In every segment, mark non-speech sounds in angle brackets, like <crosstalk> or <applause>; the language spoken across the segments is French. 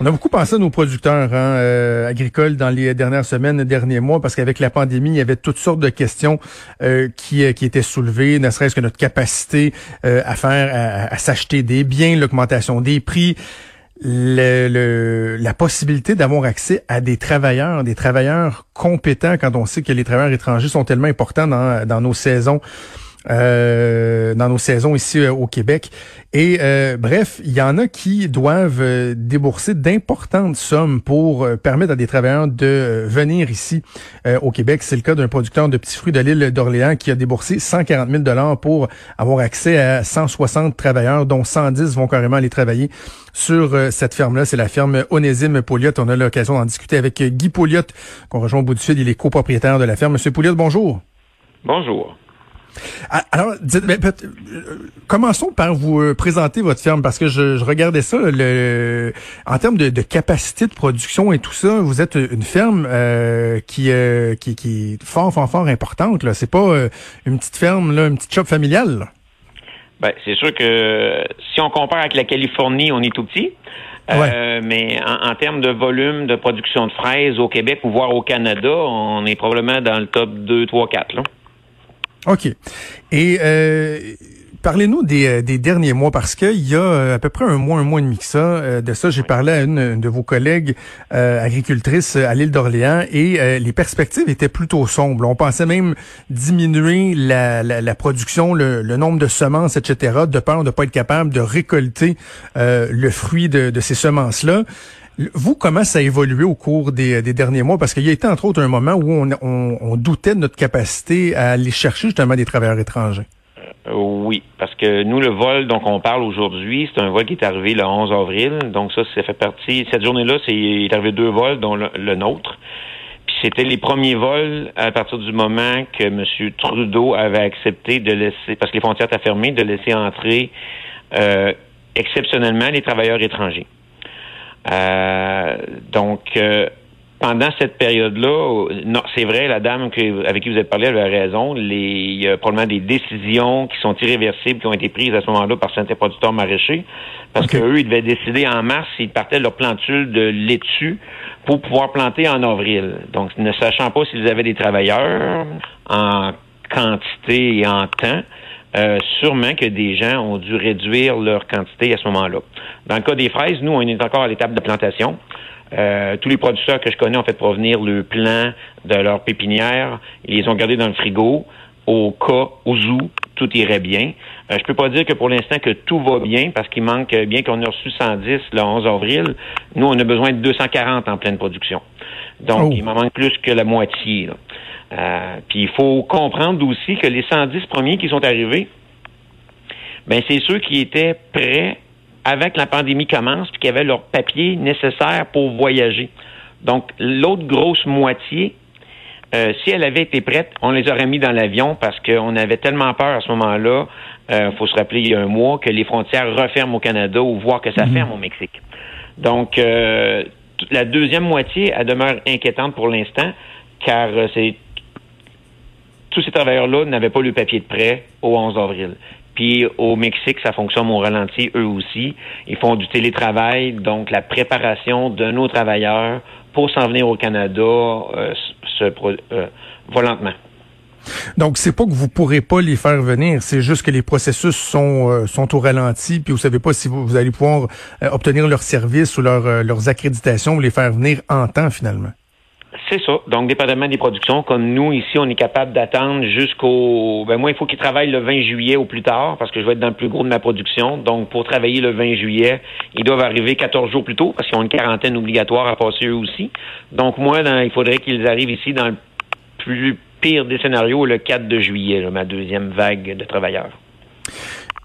On a beaucoup pensé à nos producteurs hein, euh, agricoles dans les dernières semaines, derniers mois, parce qu'avec la pandémie, il y avait toutes sortes de questions euh, qui, euh, qui étaient soulevées, ne serait-ce que notre capacité à faire, à, à s'acheter des biens, l'augmentation des prix. Le, la possibilité d'avoir accès à des travailleurs, des travailleurs compétents quand on sait que les travailleurs étrangers sont tellement importants dans, dans nos saisons euh, dans nos saisons ici euh, au Québec. Et euh, bref, il y en a qui doivent débourser d'importantes sommes pour permettre à des travailleurs de venir ici au Québec. C'est le cas d'un producteur de petits fruits de l'île d'Orléans qui a déboursé 140 000 dollars pour avoir accès à 160 travailleurs, dont 110 vont carrément aller travailler sur cette ferme-là. C'est la ferme Onésime Pouliot. On a l'occasion d'en discuter avec Guy Pouliot, qu'on rejoint au bout du fil. Il est copropriétaire de la ferme. Monsieur Pouliot, bonjour. Bonjour. Ah, alors, ben, euh, commençons par vous euh, présenter votre ferme parce que je, regardais ça le, en termes de, capacité de production et tout ça. Vous êtes une ferme euh, qui, qui, qui est fort, fort, fort importante. Là, c'est pas une petite ferme, là, une petite shop familiale. Ben, c'est sûr que si on compare avec la Californie, on est tout petit. mais en, en, termes de volume de production de fraises au Québec ou voire au Canada, on est probablement dans le top 2, 3, 4. Là. OK. Et euh, parlez-nous des, euh, des, derniers mois, parce qu'il y a euh, à peu près un mois, un mois et demi que ça, de ça, j'ai parlé à une, de vos collègues euh, agricultrices à l'île d'Orléans et les perspectives étaient plutôt sombres. On pensait même diminuer la, la, la production, le, le, nombre de semences, etc., de peur de ne pas être capable de récolter le fruit de, de ces semences-là. Vous, comment ça a évolué au cours des, derniers mois? Parce qu'il y a été, entre autres, un moment où on, doutait de notre capacité à aller chercher justement des travailleurs étrangers. Euh, oui, parce que nous, le vol dont on parle aujourd'hui, c'est un vol qui est arrivé le 11 avril. Donc ça, ça fait partie. Cette journée-là, c'est est arrivé deux vols, dont le, nôtre. Puis c'était les premiers vols à partir du moment que M. Trudeau avait accepté de laisser, parce que les frontières étaient fermées, de laisser entrer euh, exceptionnellement les travailleurs étrangers. Euh, donc, euh, pendant cette période-là, non, c'est vrai, la dame avec qui vous avez parlé avait raison. Les, il y a probablement des décisions qui sont irréversibles qui ont été prises à ce moment-là par certains producteurs maraîchers, parce qu'eux, ils devaient décider en mars s'ils partaient leur plantule de laitue pour pouvoir planter en avril. Donc, ne sachant pas s'ils avaient des travailleurs en quantité et en temps, euh, sûrement que des gens ont dû réduire leur quantité à ce moment-là. Dans le cas des fraises, nous, on est encore à l'étape de plantation. Euh, tous les producteurs que je connais ont fait provenir le plan de leur pépinière. Ils les ont gardés dans le frigo au cas où tout irait bien. Euh, je peux pas dire que pour l'instant que tout va bien parce qu'il manque, bien qu'on ait reçu 110 le 11 avril, nous, on a besoin de 240 en pleine production. Donc, oh. il m'en manque plus que la moitié. Euh, puis il faut comprendre aussi que les 110 premiers qui sont arrivés, ben c'est ceux qui étaient prêts avant que la pandémie commence, puis qui avaient leurs papiers nécessaires pour voyager. Donc l'autre grosse moitié, euh, si elle avait été prête, on les aurait mis dans l'avion parce qu'on avait tellement peur à ce moment-là, il euh, faut se rappeler il y a un mois, que les frontières referment au Canada ou voir que ça mhm. ferme au Mexique. Donc, la deuxième moitié, elle demeure inquiétante pour l'instant, car c'est tous ces travailleurs-là n'avaient pas le papier de prêt au 11 avril. Puis au Mexique, ça fonctionne au ralenti, eux aussi. Ils font du télétravail, donc la préparation de nos travailleurs pour s'en venir au Canada euh, se euh, volantement. Donc c'est pas que vous pourrez pas les faire venir, c'est juste que les processus sont euh, sont au ralenti, puis vous savez pas si vous, allez pouvoir euh, obtenir leurs services ou leurs accréditations ou les faire venir en temps finalement. C'est ça. Donc, dépendamment des productions, comme nous, ici, on est capable d'attendre jusqu'au... Ben moi, il faut qu'ils travaillent le 20 juillet au plus tard, parce que je vais être dans le plus gros de ma production. Donc, pour travailler le 20 juillet, ils doivent arriver 14 jours plus tôt, parce qu'ils ont une quarantaine obligatoire à passer eux aussi. Donc, moi, il faudrait qu'ils arrivent ici dans le plus pire des scénarios, le 4 de juillet, ma deuxième vague de travailleurs.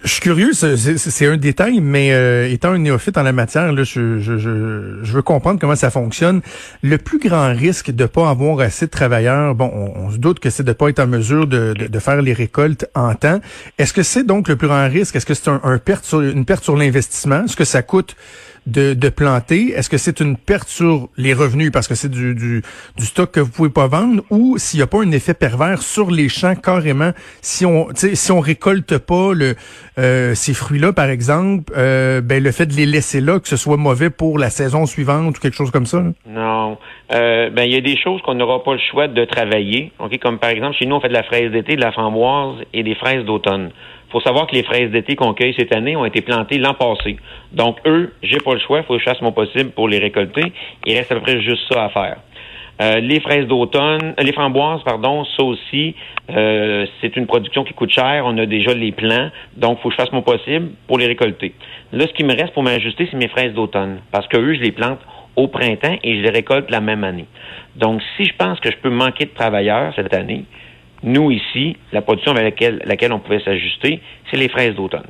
Je suis curieux, c'est un détail, mais euh, étant un néophyte en la matière, là, je, je, je, je, veux comprendre comment ça fonctionne. Le plus grand risque de pas avoir assez de travailleurs, bon, on, se doute que c'est de pas être en mesure de, de, de faire les récoltes en temps. Est-ce que c'est donc le plus grand risque? Est-ce que c'est un, un perte sur, une perte sur l'investissement? Est-ce que ça coûte de, de planter? Est-ce que c'est une perte sur les revenus parce que c'est du, du, stock que vous pouvez pas vendre ou s'il n'y a pas un effet pervers sur les champs carrément? Si on si on récolte pas le euh, ces fruits-là par exemple, euh, ben le fait de les laisser là que ce soit mauvais pour la saison suivante ou quelque chose comme ça? Non. Euh, ben il y a des choses qu'on n'aura pas le choix de travailler. Comme par exemple chez nous on fait de la fraise d'été, de la framboise et des fraises d'automne faut savoir que les fraises d'été qu'on cueille cette année ont été plantées l'an passé. Donc, eux, j'ai pas le choix, il faut que je fasse mon possible pour les récolter. Il reste à peu près juste ça à faire. Euh, les fraises d'automne, euh, les framboises, pardon, ça aussi, euh, c'est une production qui coûte cher. On a déjà les plants, donc faut que je fasse mon possible pour les récolter. Là, ce qui me reste pour m'ajuster, c'est mes fraises d'automne, parce que eux, je les plante au printemps et je les récolte la même année. Donc, si je pense que je peux manquer de travailleurs cette année, nous, ici, la production avec laquelle, on pouvait s'ajuster, c'est les fraises d'automne.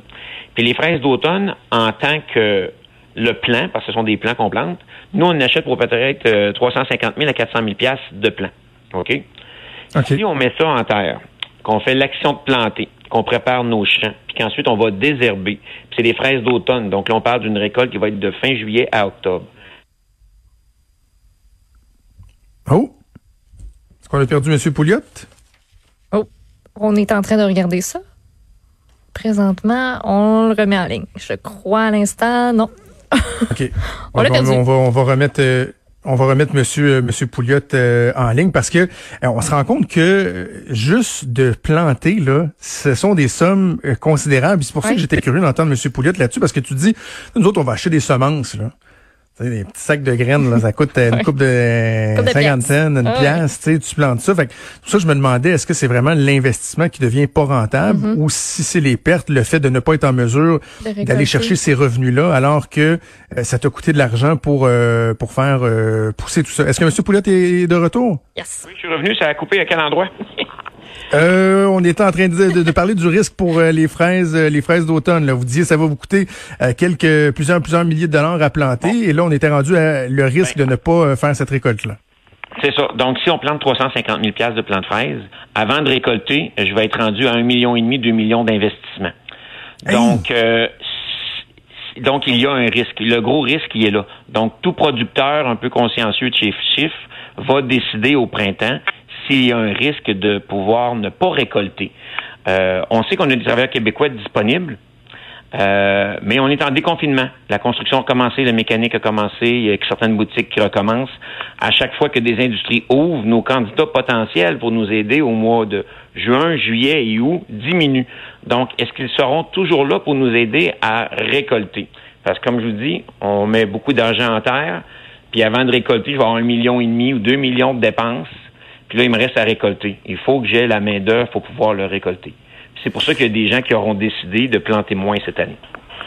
Puis les fraises d'automne, en tant que le plant, parce que ce sont des plants qu'on plante, nous, on achète pour peut-être 350 000 à 400 000 pièces de plants. OK? Si on met ça en terre, qu'on fait l'action de planter, qu'on prépare nos champs, puis qu'ensuite on va désherber, puis c'est des fraises d'automne. Donc là, on parle d'une récolte qui va être de fin juillet à octobre. Oh! Est-ce qu'on a perdu M. Pouliot? On est en train de regarder ça. Présentement, on le remet en ligne. Je crois à l'instant, non. <laughs> OK. on, va, on, va, remettre... Euh, on va remettre Monsieur Monsieur Pouliot euh, en ligne parce que euh, on se rend compte que juste de planter là, ce sont des sommes considérables. C'est pour ça que j'étais curieux d'entendre Monsieur Pouliot là-dessus parce que tu dis nous autres on va acheter des semences là. Tu sais, des petits sacs de graines, là, ça coûte une coupe de cinquantaine, une pièce, tu sais, tu plantes ça. Fait que, pour ça, je me demandais, est-ce que c'est vraiment l'investissement qui devient pas rentable mm-hmm. ou si c'est les pertes, le fait de ne pas être en mesure d'aller chercher ces revenus-là alors que euh, ça t'a coûté de l'argent pour euh, pour faire euh, pousser tout ça. Est-ce que M. Poulet est de retour? Yes. Oui, je suis revenu. Ça a coupé à quel endroit? <laughs> Euh, on était en train de, parler du risque pour euh, les fraises, euh, les fraises d'automne. Vous disiez ça va vous coûter quelques plusieurs plusieurs milliers de dollars à planter, et là on était rendu à le risque de ne pas faire cette récolte là. C'est ça. Donc, si on plante 350 000 pièces de plants de fraises, avant de récolter, je vais être rendu à un million et demi, deux millions d'investissements. Donc, donc il y a un risque. Le gros risque, il est là. Donc, tout producteur un peu consciencieux de chiffres va décider au printemps s'il y a un risque de pouvoir ne pas récolter. Euh, on sait qu'on a des travailleurs québécois disponibles, euh, mais on est en déconfinement. La construction a commencé, la mécanique a commencé, il y a certaines boutiques qui recommencent. À chaque fois que des industries ouvrent, nos candidats potentiels pour nous aider au mois de juin, juillet et août diminuent. Donc, est-ce qu'ils seront toujours là pour nous aider à récolter? Parce que comme je vous dis, on met beaucoup d'argent en terre, puis avant de récolter, je vais avoir un million et demi ou deux millions de dépenses là, il me reste à récolter. Il faut que j'ai la main-d'œuvre pour pouvoir le récolter. C'est pour ça qu'il y a des gens qui auront décidé de planter moins cette année.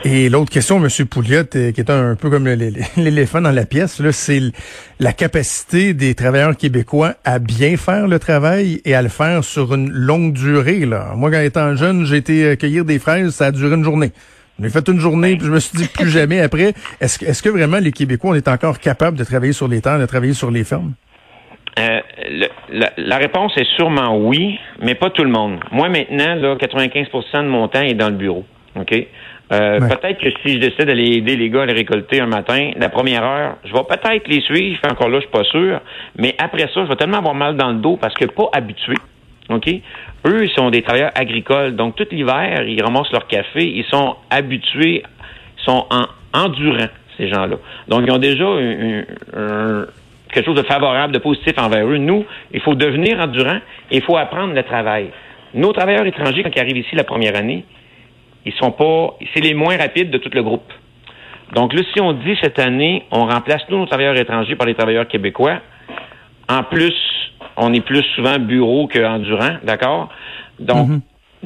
Et l'autre question, M. Pouliot, euh, qui est un peu comme <laughs> l'éléphant dans la pièce, c'est la capacité des travailleurs québécois à bien faire le travail et à le faire sur une longue durée. Là. Moi, quand étant jeune, j'ai été euh, cueillir des fraises, ça a duré une journée. J'ai fait une journée, puis je me suis dit plus jamais après. Est-ce est que vraiment les Québécois, on est encore capables de travailler sur les terres, de travailler sur les fermes? Euh, la, réponse est sûrement oui, mais pas tout le monde. Moi, maintenant, là, 95% de mon temps est dans le bureau. OK? Euh, peut-être que si je décide d'aller aider les gars à les récolter un matin, la première heure, je vais peut-être les suivre, encore là, je suis pas sûr, mais après ça, je vais tellement avoir mal dans le dos parce que pas habitués. OK? Eux, ils sont des travailleurs agricoles, donc tout l'hiver, ils ramassent leur café, ils sont habitués, ils sont en, endurants, ces gens-là. Donc, ils ont déjà un quelque chose de favorable, de positif envers eux. Nous, il faut devenir endurant et il faut apprendre le travail. Nos travailleurs étrangers, quand ils arrivent ici la première année, ils sont pas, c'est les moins rapides de tout le groupe. Donc là, si on dit cette année, on remplace tous nos travailleurs étrangers par les travailleurs québécois, en plus, on est plus souvent bureau qu'endurant, d'accord? Donc, mhm.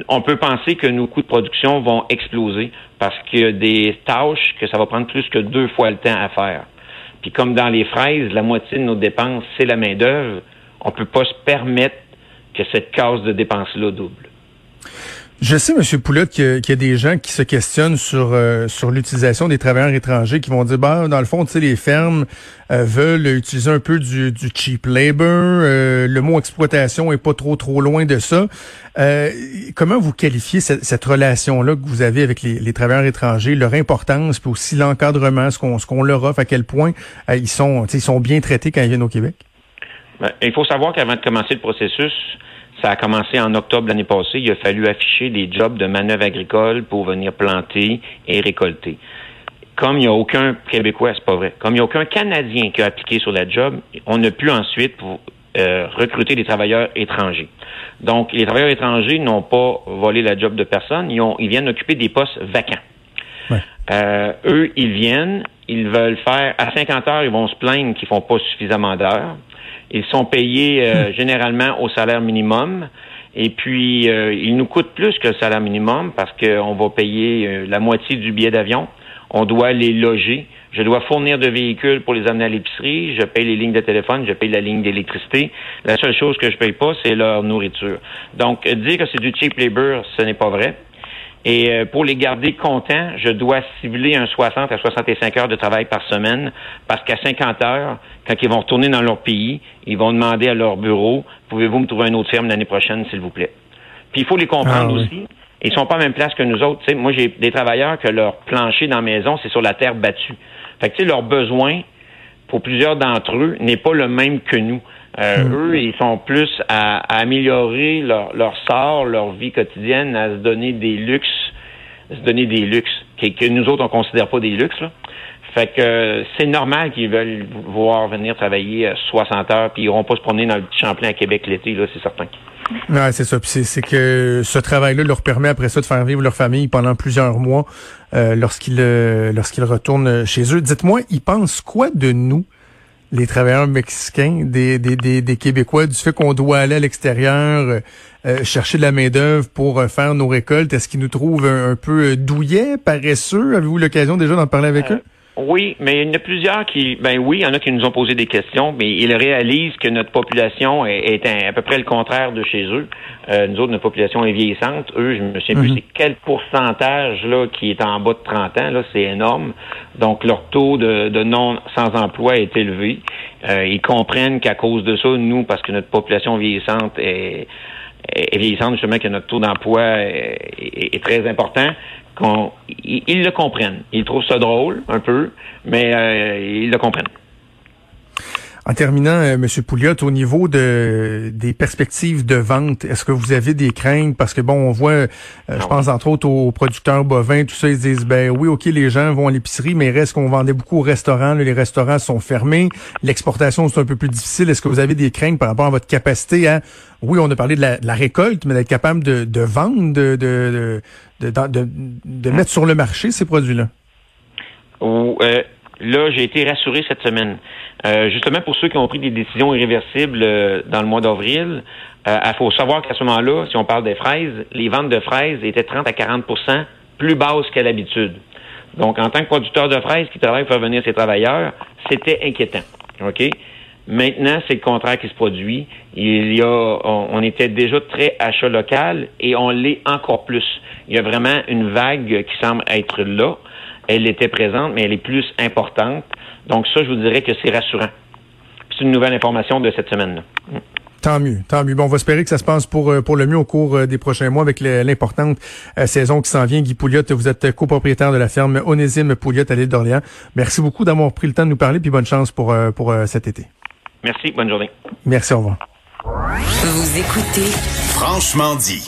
on peut penser que nos coûts de production vont exploser parce qu'il y a des tâches que ça va prendre plus que deux fois le temps à faire. Puis comme dans les fraises, la moitié de nos dépenses, c'est la main-d'œuvre, on peut pas se permettre que cette case de dépenses-là double. Je sais, M. Poulotte, qu'il y, a des gens qui se questionnent sur euh, sur l'utilisation des travailleurs étrangers, qui vont dire, bah, dans le fond, tu sais, les fermes euh, veulent utiliser un peu du, du cheap labor. Euh, le mot exploitation est pas trop trop loin de ça. comment vous qualifiez cette, cette relation-là que vous avez avec les, les, travailleurs étrangers, leur importance, puis aussi l'encadrement, ce qu'on ce qu'on leur offre, à quel point ils sont ils sont bien traités quand ils viennent au Québec? Ben, il faut savoir qu'avant de commencer le processus, ça a commencé en octobre l'année passée. Il a fallu afficher des jobs de manœuvre agricole pour venir planter et récolter. Comme il n'y a aucun Québécois, c'est pas vrai, comme il n'y a aucun Canadien qui a appliqué sur la job, on a pu ensuite euh, recruter des travailleurs étrangers. Donc, les travailleurs étrangers n'ont pas volé la job de personne, ils, ont, ils viennent occuper des postes vacants. Euh, eux, ils viennent, ils veulent faire à 50 heures, ils vont se plaindre qu'ils font pas suffisamment d'heures. Ils sont payés euh, <laughs> généralement au salaire minimum. Et puis, euh, ils nous coûtent plus que le salaire minimum parce qu'on va payer euh, la moitié du billet d'avion. On doit les loger. Je dois fournir de véhicules pour les amener à l'épicerie. Je paye les lignes de téléphone. Je paye la ligne d'électricité. La seule chose que je paye pas, c'est leur nourriture. Donc, dire que c'est du cheap labor, ce n'est pas vrai. Et euh, pour les garder contents, je dois cibler un 60 à 65 heures de travail par semaine parce qu'à 50 heures, quand ils vont retourner dans leur pays, ils vont demander à leur bureau, pouvez-vous me trouver un autre ferme l'année prochaine, s'il vous plaît? Puis il faut les comprendre ah aussi. Ils sont pas à la même place que nous autres. moi, j'ai des travailleurs que leur plancher dans la maison, c'est sur la terre battue. Fait que, leur besoin, pour plusieurs d'entre eux, n'est pas le même que nous. Euh, hmm. Eux, ils sont plus à, améliorer leur, leur, sort, leur vie quotidienne, à se donner des luxes, à se donner des luxes que, nous autres, on considère pas des luxes. Là. Fait que c'est normal qu'ils veulent voir venir travailler 60 heures, puis ils n'iront pas se promener dans le petit Champlain à Québec l'été, là, c'est certain. Ouais, c'est ça. c'est que ce travail-là leur permet après ça de faire vivre leur famille pendant plusieurs mois euh, lorsqu'ils euh, lorsqu'ils retournent chez eux. Dites-moi, ils pensent quoi de nous? Les travailleurs mexicains, des, des, des, des Québécois, du fait qu'on doit aller à l'extérieur euh, euh, chercher de la main-d'œuvre pour euh, faire nos récoltes? Est-ce qu'ils nous trouvent un, peu douillets, paresseux? Avez-vous l'occasion déjà d'en parler avec eux? Oui, mais il y en a plusieurs qui, ben oui, il y en a qui nous ont posé des questions, mais ils réalisent que notre population est, à peu près le contraire de chez eux. Euh, nous autres, notre population est vieillissante. Eux, je me souviens plus mhm. c'est quel pourcentage là qui est en bas de 30 ans. Là, c'est énorme. Donc, leur taux de, non sans emploi est élevé. Euh, ils comprennent qu'à cause de ça, nous, parce que notre population vieillissante est, est vieillissante, justement, que notre taux d'emploi est, très important, ils, le comprennent. Ils trouvent ça drôle, un peu, mais euh, ils le comprennent. En terminant, euh, M. Pouliot, au niveau de des perspectives de vente, est-ce que vous avez des craintes? Parce que bon, on voit, euh, je pense entre autres aux producteurs bovins, tout ça, ils disent ben oui, ok, les gens vont à l'épicerie, mais reste qu'on vendait beaucoup au restaurant, les restaurants sont fermés, l'exportation c'est un peu plus difficile. Est-ce que vous avez des craintes par rapport à votre capacité à, oui, on a parlé de la, récolte, mais d'être capable de, de vendre, de, de, de, de, de mettre sur le marché ces produits-là? Euh, là, j'ai été rassuré cette semaine. Euh, justement, pour ceux qui ont pris des décisions irréversibles euh, dans le mois d'avril, il euh, faut savoir qu'à ce moment-là, si on parle des fraises, les ventes de fraises étaient 30 à 40% plus basses qu'à l'habitude. Donc, en tant que producteur de fraises qui travaille pour faire venir ses travailleurs, c'était inquiétant. OK? Maintenant, c'est le contraire qui se produit. Il y a, on, on était déjà très achat local et on l'est encore plus. Il y a vraiment une vague qui semble être là. Elle était présente, mais elle est plus importante. Donc ça, je vous dirais que c'est rassurant. C'est une nouvelle information de cette semaine-là. Tant mieux, tant mieux. Bon, on va espérer que ça se passe pour euh, pour le mieux au cours euh, des prochains mois avec l'importante euh, saison qui s'en vient. Guy Pouliot, vous êtes copropriétaire de la ferme Onésime Pouliot à l'île d'Orléans. Merci beaucoup d'avoir pris le temps de nous parler, puis bonne chance pour pour cet été. Merci, bonne journée. Merci, au revoir. Vous écoutez Franchement dit.